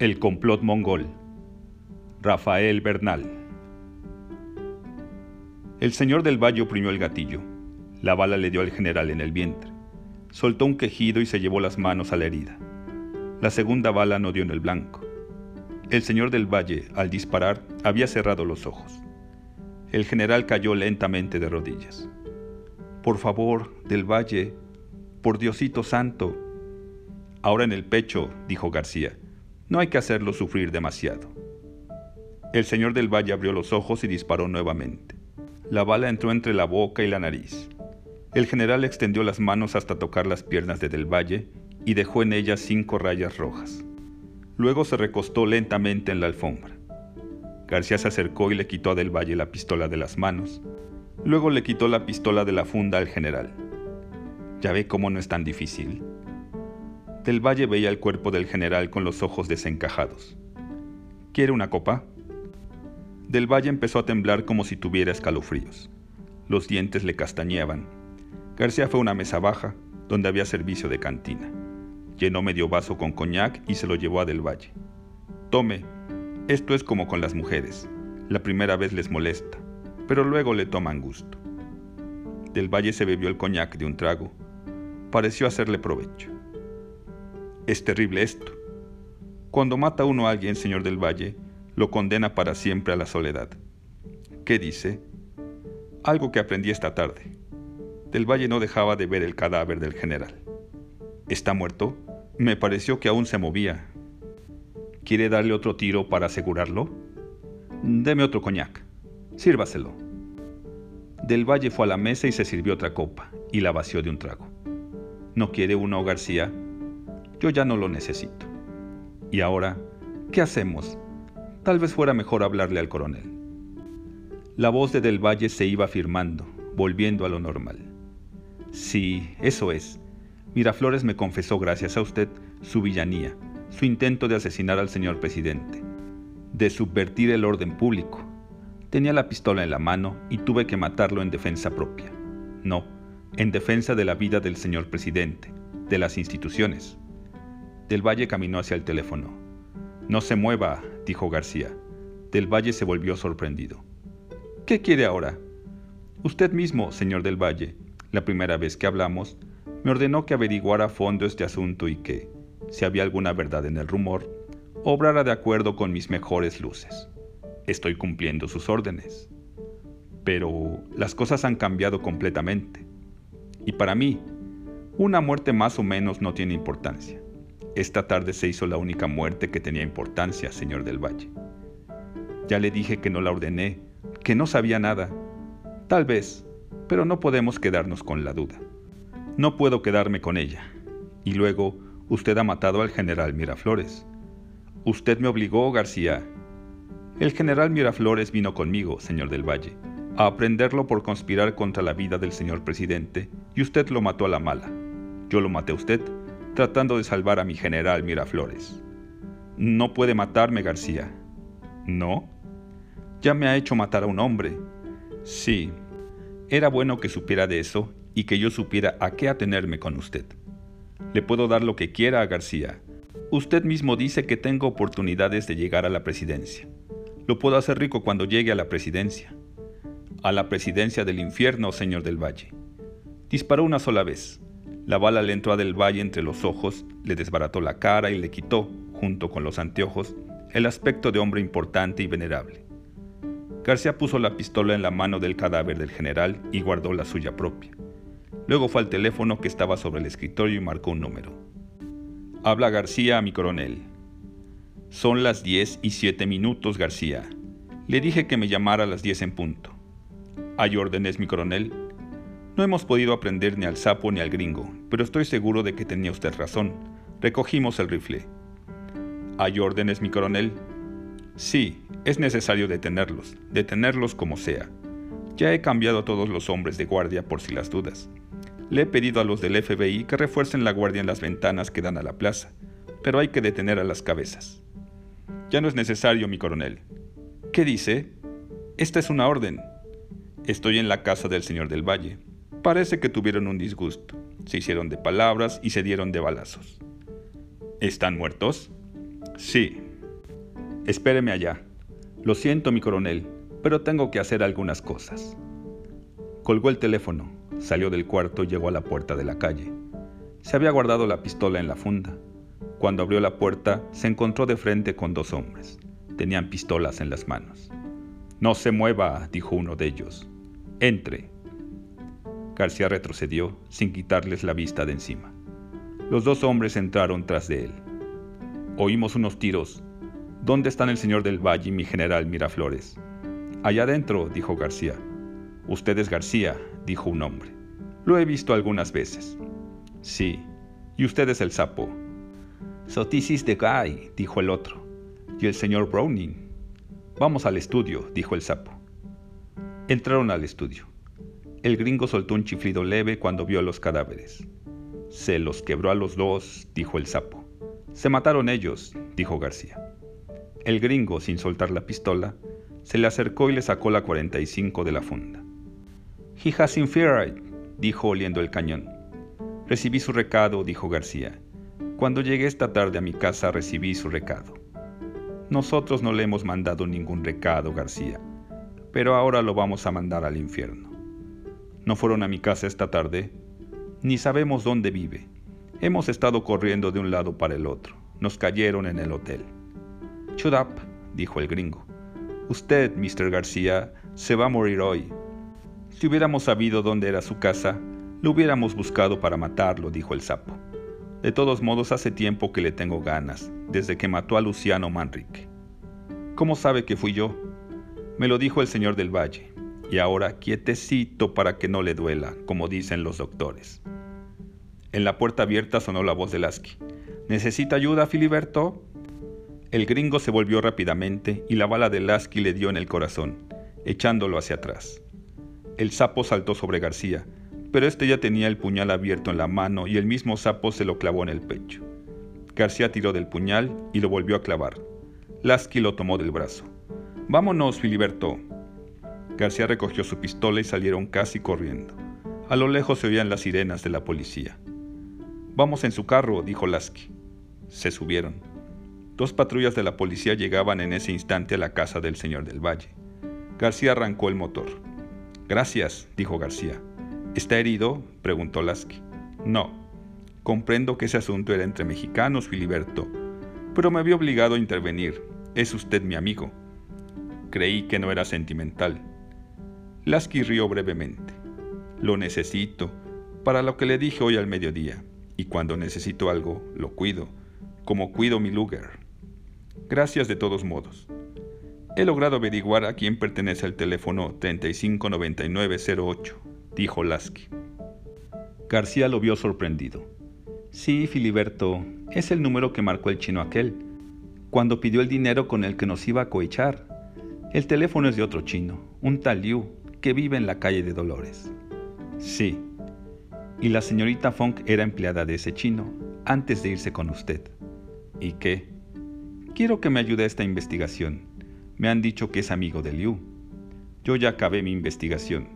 El complot mongol. Rafael Bernal. El señor del Valle oprimió el gatillo. La bala le dio al general en el vientre. Soltó un quejido y se llevó las manos a la herida. La segunda bala no dio en el blanco. El señor del Valle, al disparar, había cerrado los ojos. El general cayó lentamente de rodillas. Por favor, del Valle, por Diosito Santo. Ahora en el pecho, dijo García. No hay que hacerlo sufrir demasiado. El señor del Valle abrió los ojos y disparó nuevamente. La bala entró entre la boca y la nariz. El general extendió las manos hasta tocar las piernas de Del Valle y dejó en ellas cinco rayas rojas. Luego se recostó lentamente en la alfombra. García se acercó y le quitó a Del Valle la pistola de las manos. Luego le quitó la pistola de la funda al general. Ya ve cómo no es tan difícil. Del Valle veía el cuerpo del general con los ojos desencajados. ¿Quiere una copa? Del Valle empezó a temblar como si tuviera escalofríos. Los dientes le castañeaban. García fue a una mesa baja, donde había servicio de cantina. Llenó medio vaso con coñac y se lo llevó a Del Valle. Tome, esto es como con las mujeres. La primera vez les molesta, pero luego le toman gusto. Del Valle se bebió el coñac de un trago. Pareció hacerle provecho. Es terrible esto. Cuando mata uno a alguien, señor del Valle, lo condena para siempre a la soledad. ¿Qué dice? Algo que aprendí esta tarde. Del Valle no dejaba de ver el cadáver del general. ¿Está muerto? Me pareció que aún se movía. ¿Quiere darle otro tiro para asegurarlo? Deme otro coñac. Sírvaselo. Del Valle fue a la mesa y se sirvió otra copa, y la vació de un trago. ¿No quiere uno, García? Yo ya no lo necesito. ¿Y ahora? ¿Qué hacemos? Tal vez fuera mejor hablarle al coronel. La voz de Del Valle se iba afirmando, volviendo a lo normal. Sí, eso es. Miraflores me confesó, gracias a usted, su villanía, su intento de asesinar al señor presidente, de subvertir el orden público. Tenía la pistola en la mano y tuve que matarlo en defensa propia. No, en defensa de la vida del señor presidente, de las instituciones. Del Valle caminó hacia el teléfono. No se mueva, dijo García. Del Valle se volvió sorprendido. ¿Qué quiere ahora? Usted mismo, señor Del Valle, la primera vez que hablamos, me ordenó que averiguara a fondo este asunto y que, si había alguna verdad en el rumor, obrara de acuerdo con mis mejores luces. Estoy cumpliendo sus órdenes. Pero las cosas han cambiado completamente. Y para mí, una muerte más o menos no tiene importancia. Esta tarde se hizo la única muerte que tenía importancia, señor del Valle. Ya le dije que no la ordené, que no sabía nada. Tal vez, pero no podemos quedarnos con la duda. No puedo quedarme con ella. Y luego, usted ha matado al general Miraflores. Usted me obligó, García. El general Miraflores vino conmigo, señor del Valle, a aprenderlo por conspirar contra la vida del señor presidente, y usted lo mató a la mala. Yo lo maté a usted, tratando de salvar a mi general Miraflores. No puede matarme, García. ¿No? Ya me ha hecho matar a un hombre. Sí. Era bueno que supiera de eso y que yo supiera a qué atenerme con usted. Le puedo dar lo que quiera a García. Usted mismo dice que tengo oportunidades de llegar a la presidencia. Lo puedo hacer rico cuando llegue a la presidencia. A la presidencia del infierno, señor del Valle. Disparó una sola vez. La bala le entró a Del Valle entre los ojos, le desbarató la cara y le quitó, junto con los anteojos, el aspecto de hombre importante y venerable. García puso la pistola en la mano del cadáver del general y guardó la suya propia. Luego fue al teléfono que estaba sobre el escritorio y marcó un número. Habla García a mi coronel. Son las 10 y 7 minutos, García. Le dije que me llamara a las 10 en punto. ¿Hay órdenes, mi coronel? No hemos podido aprender ni al sapo ni al gringo, pero estoy seguro de que tenía usted razón. Recogimos el rifle. ¿Hay órdenes, mi coronel? Sí, es necesario detenerlos, detenerlos como sea. Ya he cambiado a todos los hombres de guardia por si las dudas. Le he pedido a los del FBI que refuercen la guardia en las ventanas que dan a la plaza, pero hay que detener a las cabezas. Ya no es necesario, mi coronel. ¿Qué dice? Esta es una orden. Estoy en la casa del señor del Valle. Parece que tuvieron un disgusto. Se hicieron de palabras y se dieron de balazos. ¿Están muertos? Sí. Espéreme allá. Lo siento, mi coronel, pero tengo que hacer algunas cosas. Colgó el teléfono, salió del cuarto y llegó a la puerta de la calle. Se había guardado la pistola en la funda. Cuando abrió la puerta, se encontró de frente con dos hombres. Tenían pistolas en las manos. No se mueva, dijo uno de ellos. Entre. García retrocedió sin quitarles la vista de encima. Los dos hombres entraron tras de él. Oímos unos tiros. ¿Dónde están el señor del Valle y mi general Miraflores? Allá adentro, dijo García. Usted es García, dijo un hombre. Lo he visto algunas veces. Sí, y usted es el sapo. Sotisis de Guy, dijo el otro. Y el señor Browning. Vamos al estudio, dijo el sapo. Entraron al estudio. El gringo soltó un chiflido leve cuando vio los cadáveres. Se los quebró a los dos, dijo el sapo. Se mataron ellos, dijo García. El gringo, sin soltar la pistola, se le acercó y le sacó la 45 de la funda. He has infrared, dijo oliendo el cañón. Recibí su recado, dijo García. Cuando llegué esta tarde a mi casa recibí su recado. Nosotros no le hemos mandado ningún recado, García, pero ahora lo vamos a mandar al infierno. No fueron a mi casa esta tarde, ni sabemos dónde vive. Hemos estado corriendo de un lado para el otro. Nos cayeron en el hotel. Shut up, dijo el gringo. Usted, Mr. García, se va a morir hoy. Si hubiéramos sabido dónde era su casa, lo hubiéramos buscado para matarlo, dijo el sapo. De todos modos, hace tiempo que le tengo ganas, desde que mató a Luciano Manrique. ¿Cómo sabe que fui yo? Me lo dijo el señor del Valle, y ahora quietecito para que no le duela, como dicen los doctores. En la puerta abierta sonó la voz de Lasky. ¿Necesita ayuda, Filiberto? El gringo se volvió rápidamente y la bala de Lasky le dio en el corazón, echándolo hacia atrás. El sapo saltó sobre García, pero este ya tenía el puñal abierto en la mano y el mismo sapo se lo clavó en el pecho. García tiró del puñal y lo volvió a clavar. Lasky lo tomó del brazo. Vámonos, Filiberto. García recogió su pistola y salieron casi corriendo. A lo lejos se oían las sirenas de la policía. Vamos en su carro, dijo Lasky. Se subieron. Dos patrullas de la policía llegaban en ese instante a la casa del señor del Valle. García arrancó el motor. Gracias, dijo García. ¿Está herido? preguntó Lasky. No. Comprendo que ese asunto era entre mexicanos, Filiberto, pero me había obligado a intervenir. Es usted mi amigo. Creí que no era sentimental. Lasky rió brevemente. Lo necesito, para lo que le dije hoy al mediodía, y cuando necesito algo, lo cuido, como cuido mi lugar. Gracias de todos modos. He logrado averiguar a quién pertenece el teléfono 359908, dijo Lasky. García lo vio sorprendido. Sí, Filiberto, es el número que marcó el chino aquel, cuando pidió el dinero con el que nos iba a cohechar. El teléfono es de otro chino, un tal Liu, que vive en la calle de Dolores. Sí. Y la señorita Funk era empleada de ese chino, antes de irse con usted. ¿Y qué? Quiero que me ayude a esta investigación. Me han dicho que es amigo de Liu. Yo ya acabé mi investigación.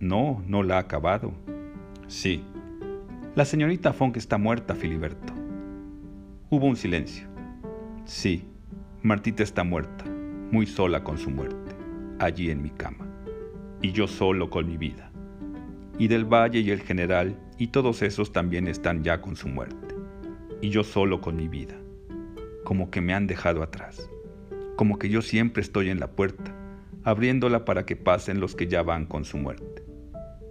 No, no la ha acabado. Sí. La señorita Funk está muerta, Filiberto. Hubo un silencio. Sí, Martita está muerta, muy sola con su muerte, allí en mi cama. Y yo solo con mi vida. Y del Valle y el general y todos esos también están ya con su muerte. Y yo solo con mi vida. Como que me han dejado atrás como que yo siempre estoy en la puerta, abriéndola para que pasen los que ya van con su muerte.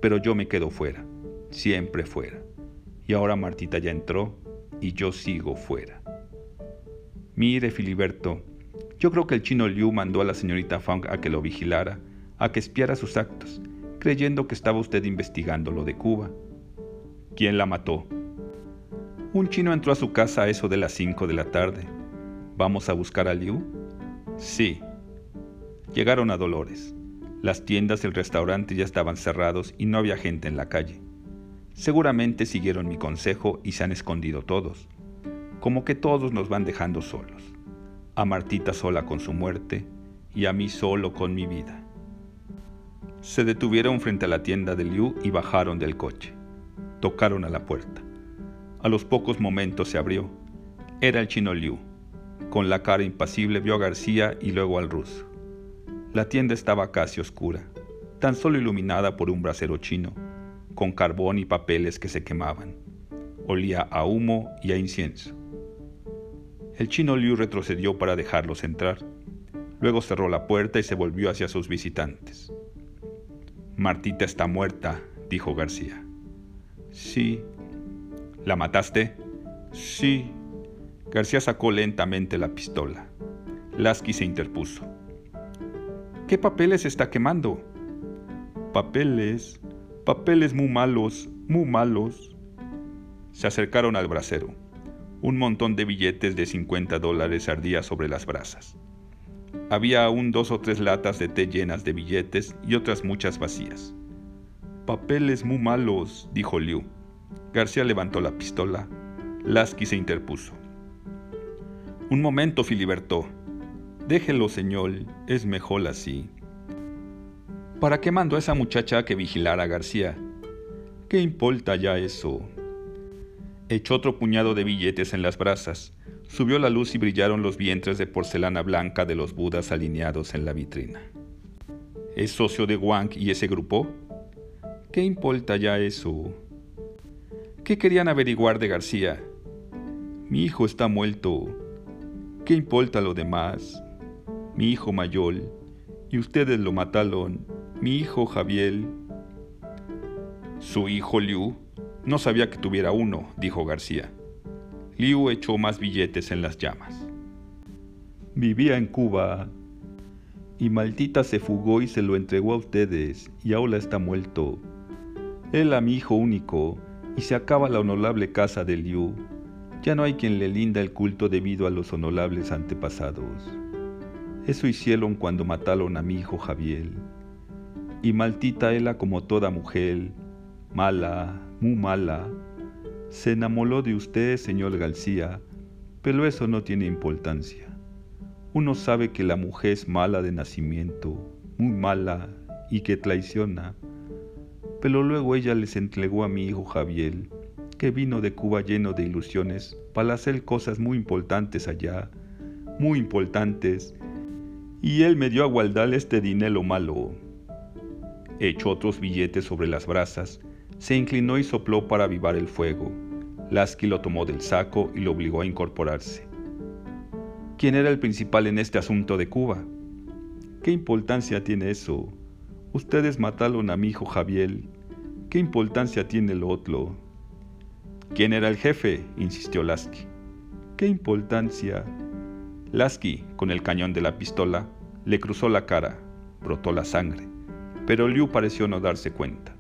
Pero yo me quedo fuera, siempre fuera. Y ahora Martita ya entró y yo sigo fuera. Mire, Filiberto, yo creo que el chino Liu mandó a la señorita Funk a que lo vigilara, a que espiara sus actos, creyendo que estaba usted investigando lo de Cuba. ¿Quién la mató? Un chino entró a su casa a eso de las 5 de la tarde. ¿Vamos a buscar a Liu? Sí. Llegaron a Dolores. Las tiendas y el restaurante ya estaban cerrados y no había gente en la calle. Seguramente siguieron mi consejo y se han escondido todos. Como que todos nos van dejando solos. A Martita sola con su muerte y a mí solo con mi vida. Se detuvieron frente a la tienda de Liu y bajaron del coche. Tocaron a la puerta. A los pocos momentos se abrió. Era el chino Liu Con la cara impasible vio a García y luego al ruso. La tienda estaba casi oscura, tan solo iluminada por un brasero chino, con carbón y papeles que se quemaban. Olía a humo y a incienso. El chino Liu retrocedió para dejarlos entrar. Luego cerró la puerta y se volvió hacia sus visitantes. Martita está muerta, dijo García. Sí. ¿La mataste? Sí. García sacó lentamente la pistola. Lasky se interpuso. ¿Qué papeles está quemando? Papeles, papeles muy malos, muy malos. Se acercaron al brasero. Un montón de billetes de 50 dólares ardía sobre las brasas. Había aún dos o tres latas de té llenas de billetes y otras muchas vacías. Papeles muy malos, dijo Liu. García levantó la pistola. Lasky se interpuso. Un momento, Filiberto. Déjelo, señor. Es mejor así. ¿Para qué mandó a esa muchacha que vigilara a García? ¿Qué importa ya eso? Echó otro puñado de billetes en las brasas Subió la luz y brillaron los vientres de porcelana blanca de los budas alineados en la vitrina. ¿Es socio de Wang y ese grupo? ¿Qué importa ya eso? ¿Qué querían averiguar de García? Mi hijo está muerto. ¿Qué importa lo demás? Mi hijo mayor. Y ustedes lo mataron. Mi hijo Javier. Su hijo Liu. No sabía que tuviera uno, dijo García. Liu echó más billetes en las llamas. Vivía en Cuba y Maldita se fugó y se lo entregó a ustedes y ahora está muerto. Él a mi hijo único y se acaba la honorable casa de Liu. Ya no hay quien le linda el culto debido a los honorables antepasados. Eso hicieron cuando mataron a mi hijo Javier. Y Maltita era como toda mujer, mala, muy mala, se enamoró de usted, señor García, pero eso no tiene importancia. Uno sabe que la mujer es mala de nacimiento, muy mala y que traiciona. Pero luego ella les entregó a mi hijo Javier, que vino de Cuba lleno de ilusiones para hacer cosas muy importantes allá, muy importantes, y él me dio a guardar este dinero malo. Echó otros billetes sobre las brasas, se inclinó y sopló para avivar el fuego. Lasky lo tomó del saco y lo obligó a incorporarse. ¿Quién era el principal en este asunto de Cuba? ¿Qué importancia tiene eso? Ustedes mataron a mi hijo Javier. ¿Qué importancia tiene el otro? ¿Quién era el jefe? insistió Lasky. ¿Qué importancia? Lasky, con el cañón de la pistola, le cruzó la cara, brotó la sangre, pero Liu pareció no darse cuenta.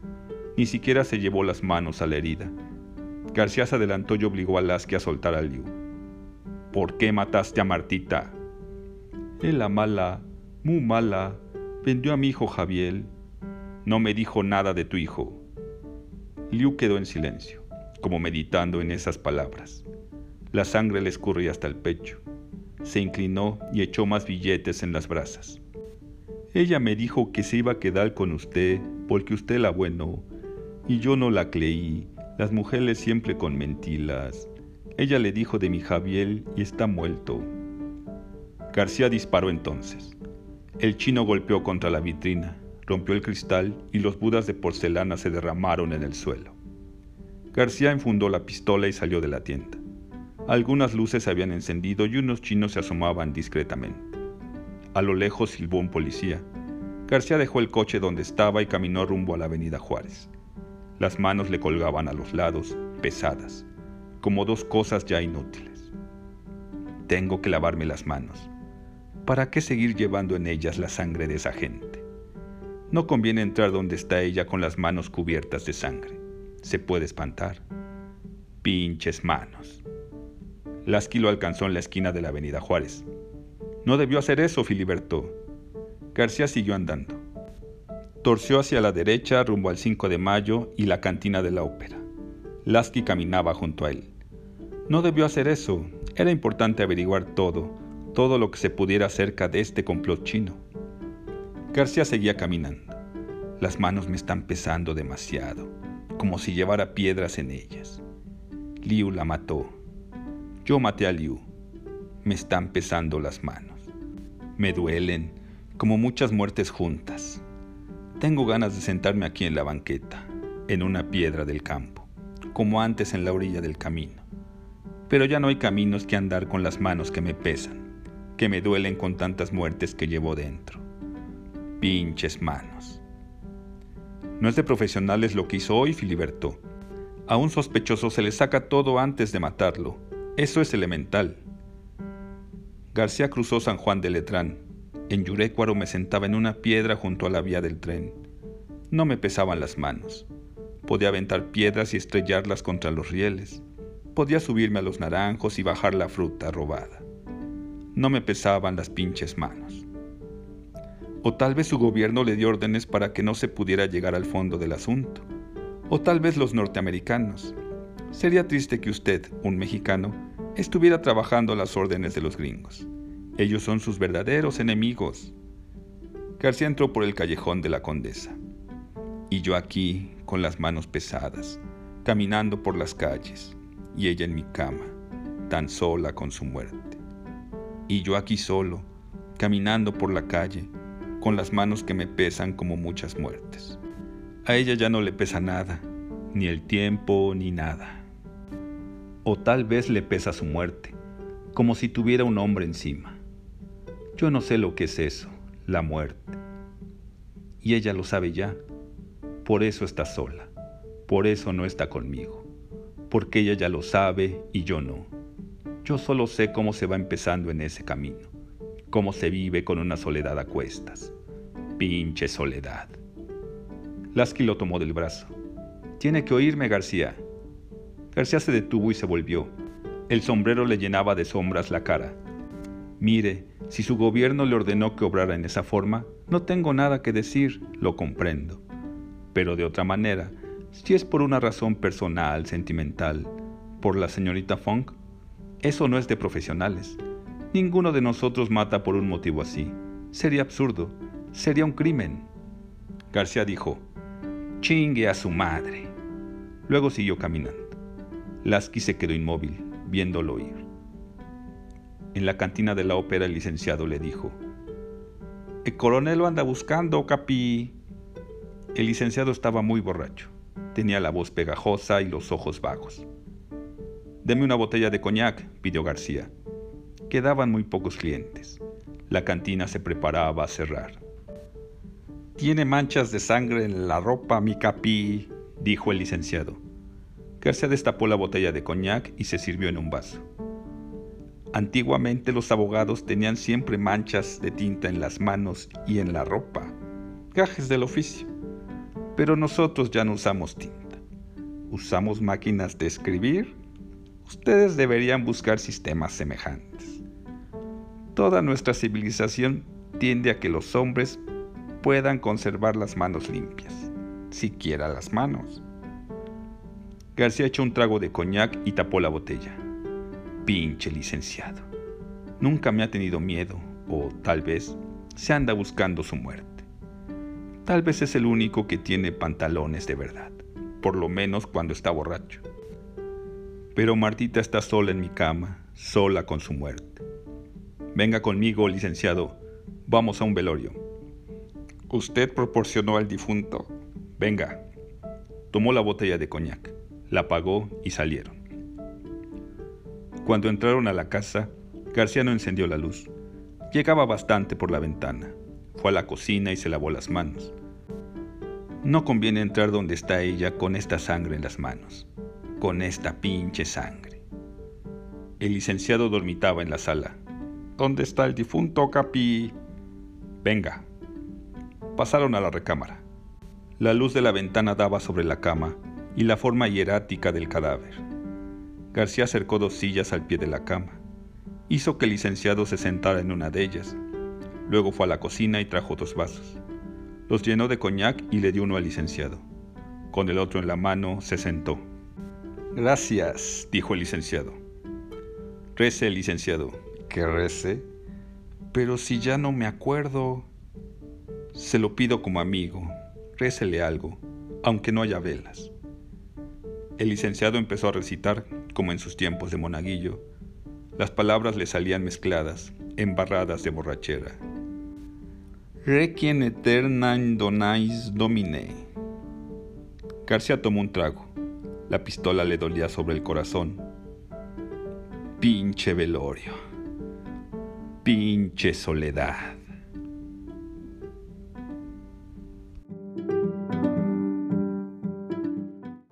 Ni siquiera se llevó las manos a la herida García se adelantó y obligó a Lasky a soltar a Liu. ¿Por qué mataste a Martita? la mala, muy mala, vendió a mi hijo Javier. No me dijo nada de tu hijo. Liu quedó en silencio, como meditando en esas palabras. La sangre le escurría hasta el pecho. Se inclinó y echó más billetes en las brasas. Ella me dijo que se iba a quedar con usted porque usted la bueno, y yo no la creí las mujeres siempre con mentiras. Ella le dijo de mi Javier y está muerto. García disparó entonces. El chino golpeó contra la vitrina, rompió el cristal y los budas de porcelana se derramaron en el suelo. García enfundó la pistola y salió de la tienda. Algunas luces se habían encendido y unos chinos se asomaban discretamente. A lo lejos silbó un policía. García dejó el coche donde estaba y caminó rumbo a la avenida Juárez. Las manos le colgaban a los lados, pesadas, como dos cosas ya inútiles. Tengo que lavarme las manos. ¿Para qué seguir llevando en ellas la sangre de esa gente? No conviene entrar donde está ella con las manos cubiertas de sangre. Se puede espantar. Pinches manos. Lasky lo alcanzó en la esquina de la avenida Juárez. No debió hacer eso, Filiberto. García siguió andando torció hacia la derecha rumbo al 5 de mayo y la cantina de la ópera. Lasky caminaba junto a él. No debió hacer eso. Era importante averiguar todo, todo lo que se pudiera acerca de este complot chino. García seguía caminando. Las manos me están pesando demasiado, como si llevara piedras en ellas. Liu la mató. Yo maté a Liu. me están pesando las manos. Me duelen, como muchas muertes juntas. Tengo ganas de sentarme aquí en la banqueta, en una piedra del campo, como antes en la orilla del camino. Pero ya no hay caminos que andar con las manos que me pesan, que me duelen con tantas muertes que llevo dentro. Pinches manos. No es de profesionales lo que hizo hoy Filiberto. A un sospechoso se le saca todo antes de matarlo. Eso es elemental. García cruzó San Juan de Letrán. En Yurécuaro me sentaba en una piedra junto a la vía del tren. No me pesaban las manos. Podía aventar piedras y estrellarlas contra los rieles. Podía subirme a los naranjos y bajar la fruta robada. No me pesaban las pinches manos. O tal vez su gobierno le dio órdenes para que no se pudiera llegar al fondo del asunto. O tal vez los norteamericanos. Sería triste que usted, un mexicano, estuviera trabajando a las órdenes de los gringos. Ellos son sus verdaderos enemigos. García entró por el callejón de la condesa. Y yo aquí, con las manos pesadas, caminando por las calles, y ella en mi cama, tan sola con su muerte. Y yo aquí solo, caminando por la calle, con las manos que me pesan como muchas muertes. A ella ya no le pesa nada, ni el tiempo, ni nada o tal vez le pesa su muerte, como si tuviera un hombre encima. Yo no sé lo que es eso, la muerte. Y ella lo sabe ya. Por eso está sola. Por eso no está conmigo. Porque ella ya lo sabe y yo no. Yo solo sé cómo se va empezando en ese camino. Cómo se vive con una soledad a cuestas. Pinche soledad. Lasky lo tomó del brazo. Tiene que oírme, García. García se detuvo y se volvió. El sombrero le llenaba de sombras la cara. Mire, si su gobierno le ordenó que obrara en esa forma, no tengo nada que decir, lo comprendo. Pero de otra manera, si es por una razón personal, sentimental, por la señorita Funk, eso no es de profesionales. Ninguno de nosotros mata por un motivo así. Sería absurdo, sería un crimen. García dijo, chingue a su madre. Luego siguió caminando. Lasky se quedó inmóvil, viéndolo ir. En la cantina de la ópera el licenciado le dijo, El coronel lo anda buscando, capi. El licenciado estaba muy borracho. Tenía la voz pegajosa y los ojos vagos. Deme una botella de coñac, pidió García. Quedaban muy pocos clientes. La cantina se preparaba a cerrar. Tiene manchas de sangre en la ropa, mi capi, dijo el licenciado. García destapó la botella de coñac y se sirvió en un vaso. Antiguamente los abogados tenían siempre manchas de tinta en las manos y en la ropa, gajes del oficio. Pero nosotros ya no usamos tinta. Usamos máquinas de escribir. Ustedes deberían buscar sistemas semejantes. Toda nuestra civilización tiende a que los hombres puedan conservar las manos limpias, siquiera las manos. García echó un trago de coñac y tapó la botella. Pinche licenciado. Nunca me ha tenido miedo, o tal vez se anda buscando su muerte. Tal vez es el único que tiene pantalones de verdad, por lo menos cuando está borracho. Pero Martita está sola en mi cama, sola con su muerte. Venga conmigo, licenciado, vamos a un velorio. Usted proporcionó al difunto. Venga. Tomó la botella de coñac la pagó y salieron. Cuando entraron a la casa, García no encendió la luz. Llegaba bastante por la ventana. Fue a la cocina y se lavó las manos. No conviene entrar donde está ella con esta sangre en las manos, con esta pinche sangre. El licenciado dormitaba en la sala. ¿Dónde está el difunto, Capi? Venga. Pasaron a la recámara. La luz de la ventana daba sobre la cama y la forma hierática del cadáver. García acercó dos sillas al pie de la cama. Hizo que el licenciado se sentara en una de ellas. Luego fue a la cocina y trajo dos vasos. Los llenó de coñac y le dio uno al licenciado. Con el otro en la mano se sentó. Gracias, dijo el licenciado. Rece el licenciado. ¿Qué rece? Pero si ya no me acuerdo. Se lo pido como amigo. Récele algo, aunque no haya velas. El licenciado empezó a recitar, como en sus tiempos de monaguillo. Las palabras le salían mezcladas, embarradas de borrachera. Requiem eterna donais domine. García tomó un trago. La pistola le dolía sobre el corazón. Pinche velorio. Pinche soledad.